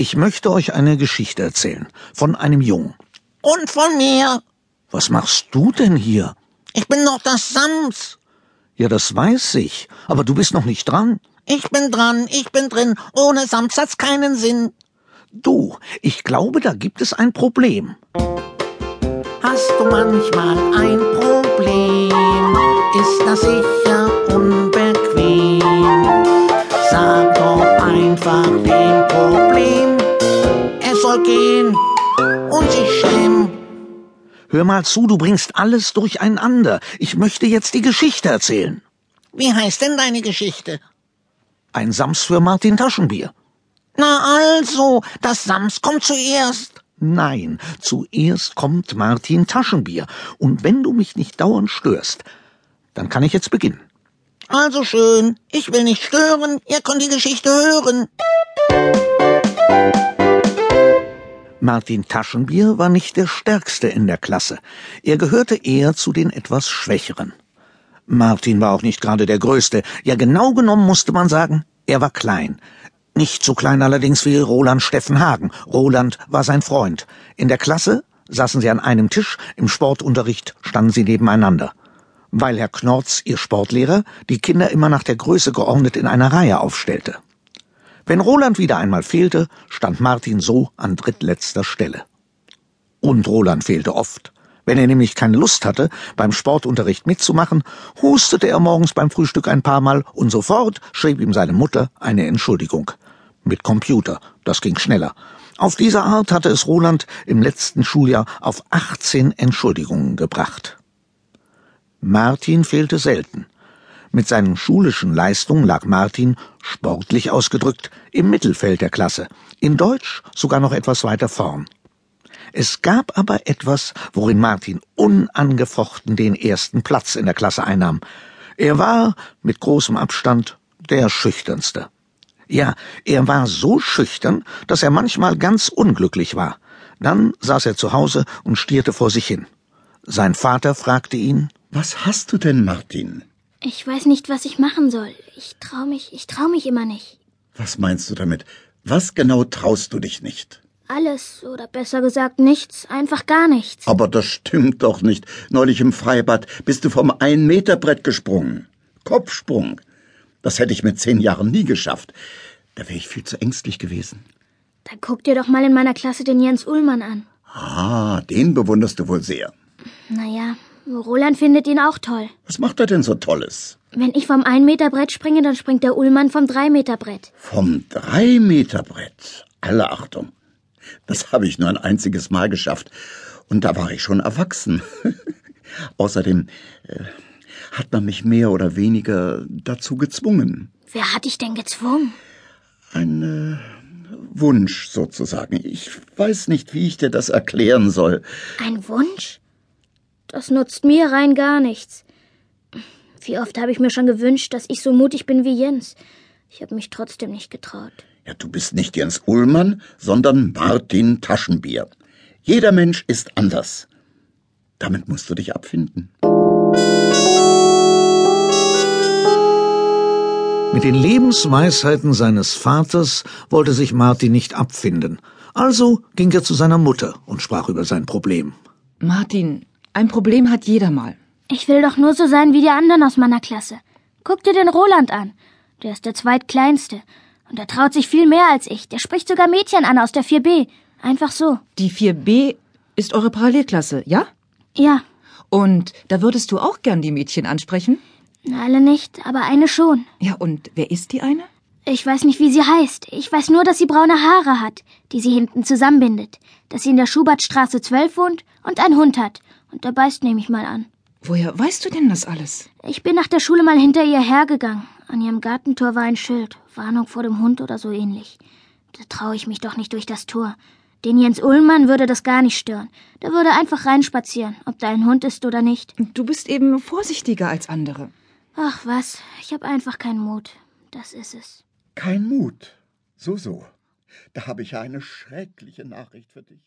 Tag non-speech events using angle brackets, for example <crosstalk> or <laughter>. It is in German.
Ich möchte euch eine Geschichte erzählen von einem Jungen. Und von mir. Was machst du denn hier? Ich bin doch das Sams. Ja, das weiß ich, aber du bist noch nicht dran. Ich bin dran, ich bin drin. Ohne Sams hat's keinen Sinn. Du, ich glaube, da gibt es ein Problem. Hast du manchmal ein Problem? Ist das sicher unbequem? Sag doch einfach dem Problem, es soll gehen und sich schämen. Hör mal zu, du bringst alles durcheinander. Ich möchte jetzt die Geschichte erzählen. Wie heißt denn deine Geschichte? Ein Sams für Martin Taschenbier. Na also, das Sams kommt zuerst. Nein, zuerst kommt Martin Taschenbier. Und wenn du mich nicht dauernd störst, dann kann ich jetzt beginnen. Also schön, ich will nicht stören, ihr könnt die Geschichte hören. Martin Taschenbier war nicht der Stärkste in der Klasse. Er gehörte eher zu den etwas Schwächeren. Martin war auch nicht gerade der Größte. Ja, genau genommen musste man sagen, er war klein. Nicht so klein allerdings wie Roland Steffen Hagen. Roland war sein Freund. In der Klasse saßen sie an einem Tisch, im Sportunterricht standen sie nebeneinander. Weil Herr Knorz, ihr Sportlehrer, die Kinder immer nach der Größe geordnet in einer Reihe aufstellte. Wenn Roland wieder einmal fehlte, stand Martin so an drittletzter Stelle. Und Roland fehlte oft. Wenn er nämlich keine Lust hatte, beim Sportunterricht mitzumachen, hustete er morgens beim Frühstück ein paar Mal und sofort schrieb ihm seine Mutter eine Entschuldigung. Mit Computer, das ging schneller. Auf diese Art hatte es Roland im letzten Schuljahr auf 18 Entschuldigungen gebracht. Martin fehlte selten. Mit seinen schulischen Leistungen lag Martin, sportlich ausgedrückt, im Mittelfeld der Klasse, in Deutsch sogar noch etwas weiter vorn. Es gab aber etwas, worin Martin unangefochten den ersten Platz in der Klasse einnahm. Er war, mit großem Abstand, der schüchternste. Ja, er war so schüchtern, dass er manchmal ganz unglücklich war. Dann saß er zu Hause und stierte vor sich hin. Sein Vater fragte ihn Was hast du denn, Martin? Ich weiß nicht, was ich machen soll. Ich trau mich, ich trau mich immer nicht. Was meinst du damit? Was genau traust du dich nicht? Alles, oder besser gesagt nichts, einfach gar nichts. Aber das stimmt doch nicht. Neulich im Freibad bist du vom Ein-Meter-Brett gesprungen. Kopfsprung. Das hätte ich mit zehn Jahren nie geschafft. Da wäre ich viel zu ängstlich gewesen. Dann guck dir doch mal in meiner Klasse den Jens Ullmann an. Ah, den bewunderst du wohl sehr. Naja, Roland findet ihn auch toll. Was macht er denn so Tolles? Wenn ich vom 1-Meter-Brett springe, dann springt der Ullmann vom 3-Meter-Brett. Vom Drei-Meter-Brett. Alle Achtung. Das habe ich nur ein einziges Mal geschafft. Und da war ich schon erwachsen. <laughs> Außerdem äh, hat man mich mehr oder weniger dazu gezwungen. Wer hat dich denn gezwungen? Ein äh, Wunsch sozusagen. Ich weiß nicht, wie ich dir das erklären soll. Ein Wunsch? Das nutzt mir rein gar nichts. Wie oft habe ich mir schon gewünscht, dass ich so mutig bin wie Jens. Ich habe mich trotzdem nicht getraut. Ja, du bist nicht Jens Ullmann, sondern Martin Taschenbier. Jeder Mensch ist anders. Damit musst du dich abfinden. Mit den Lebensweisheiten seines Vaters wollte sich Martin nicht abfinden. Also ging er zu seiner Mutter und sprach über sein Problem. Martin, ein Problem hat jeder mal. Ich will doch nur so sein wie die anderen aus meiner Klasse. Guck dir den Roland an. Der ist der zweitkleinste. Und er traut sich viel mehr als ich. Der spricht sogar Mädchen an aus der 4b. Einfach so. Die 4b ist eure Parallelklasse, ja? Ja, Und da würdest du auch gern die Mädchen ansprechen? alle nicht, aber eine schon. Ja, und wer ist die eine? Ich weiß nicht, wie sie heißt. Ich weiß nur, dass sie braune Haare hat, die sie hinten zusammenbindet. Dass sie in der Schubertstraße 12 wohnt und einen Hund hat. Und der beißt nehme ich mal an. Woher weißt du denn das alles? Ich bin nach der Schule mal hinter ihr hergegangen. An ihrem Gartentor war ein Schild. Warnung vor dem Hund oder so ähnlich. Da traue ich mich doch nicht durch das Tor. Den Jens Ullmann würde das gar nicht stören. Der würde einfach reinspazieren, ob da ein Hund ist oder nicht. Du bist eben vorsichtiger als andere. Ach was, ich habe einfach keinen Mut. Das ist es. Kein Mut. So, so. Da habe ich ja eine schreckliche Nachricht für dich.